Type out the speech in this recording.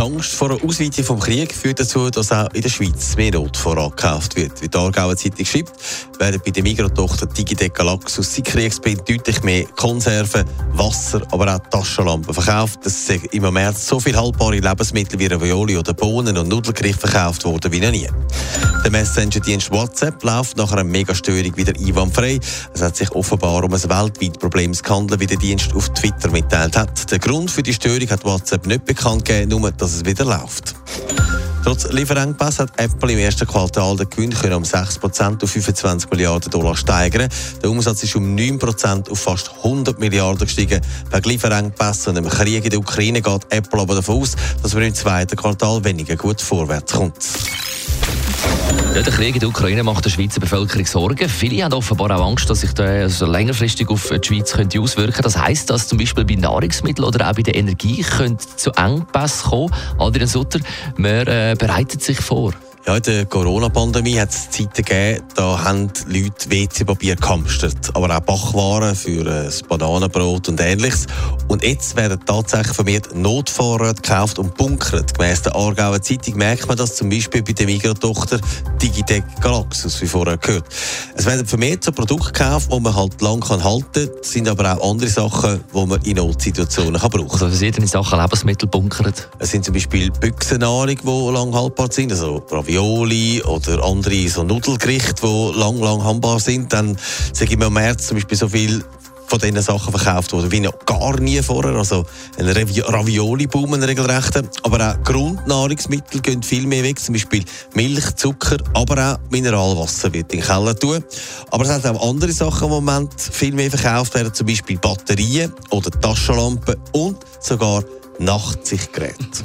Die Angst vor einer Ausweitung vom Krieg führt dazu, dass auch in der Schweiz mehr Notvorrat gekauft wird. Wie die Aargauer Zeitung schreibt, werden bei der Migros-Tochter Digitec Galaxus seit Kriegsbeginn deutlich mehr Konserven, Wasser, aber auch Taschenlampen verkauft. Es sind im März so viele haltbare Lebensmittel wie Ravioli oder Bohnen und Nudelgerichte verkauft worden wie noch nie. Der Messenger-Dienst WhatsApp läuft nach einer Megastörung wieder einwandfrei. Es hat sich offenbar um ein weltweites Problem gehandelt, wie der Dienst auf Twitter mitteilt hat. Der Grund für die Störung hat WhatsApp nicht bekannt gegeben, nur dass es wieder läuft. Trotz Lieferengpass hat Apple im ersten Quartal den Gewinn um 6% auf 25 Milliarden Dollar steigern. Der Umsatz ist um 9% auf fast 100 Milliarden gestiegen. Wegen Lieferengpässen und dem Krieg in der Ukraine geht Apple aber davon aus, dass man im zweiten Quartal weniger gut vorwärts kommt. Ja, der Krieg in der Ukraine macht der Schweizer Bevölkerung Sorgen. Viele haben offenbar auch Angst, dass sich der also längerfristig auf die Schweiz könnte auswirken könnte. Das heisst, dass zum Beispiel bei Nahrungsmitteln oder auch bei der Energie könnte zu Engpässen kommen. Adrian Sutter, man äh, bereitet sich vor. Ja, in der Corona-Pandemie hat es Zeiten gegeben, da haben Leute WC-Papier gehamstert, aber auch Backwaren für ein Bananenbrot und ähnliches. Und jetzt werden tatsächlich vermehrt Notvorräte gekauft und bunkert. Gemäss der Aargauer Zeitung merkt man das zum Beispiel bei der Migros-Tochter Digitec Galaxus, wie vorher gehört. Es werden vermehrt so Produkte gekauft, die man halt lang kann halten kann, sind aber auch andere Sachen, die man in Notsituationen kann brauchen kann. Also verschiedene Sachen Lebensmittel bunkert. Es sind zum Beispiel Büchsennahrung, die lang haltbar sind, also Ravioli oder andere so Nudelgerichte, die lang, lang handbar sind. Dann sage ich mir im März zum Beispiel so viel von diesen Sachen verkauft worden, wie noch gar nie vorher. Also ein Ravi Ravioli-Boom, ein regelrechter. Aber auch Grundnahrungsmittel gehen viel mehr weg. Zum Beispiel Milch, Zucker, aber auch Mineralwasser wird in den Keller tun. Aber es hat auch andere Sachen, die im Moment viel mehr verkauft werden. Zum Beispiel Batterien oder Taschenlampen und sogar Nachtsichtgeräte.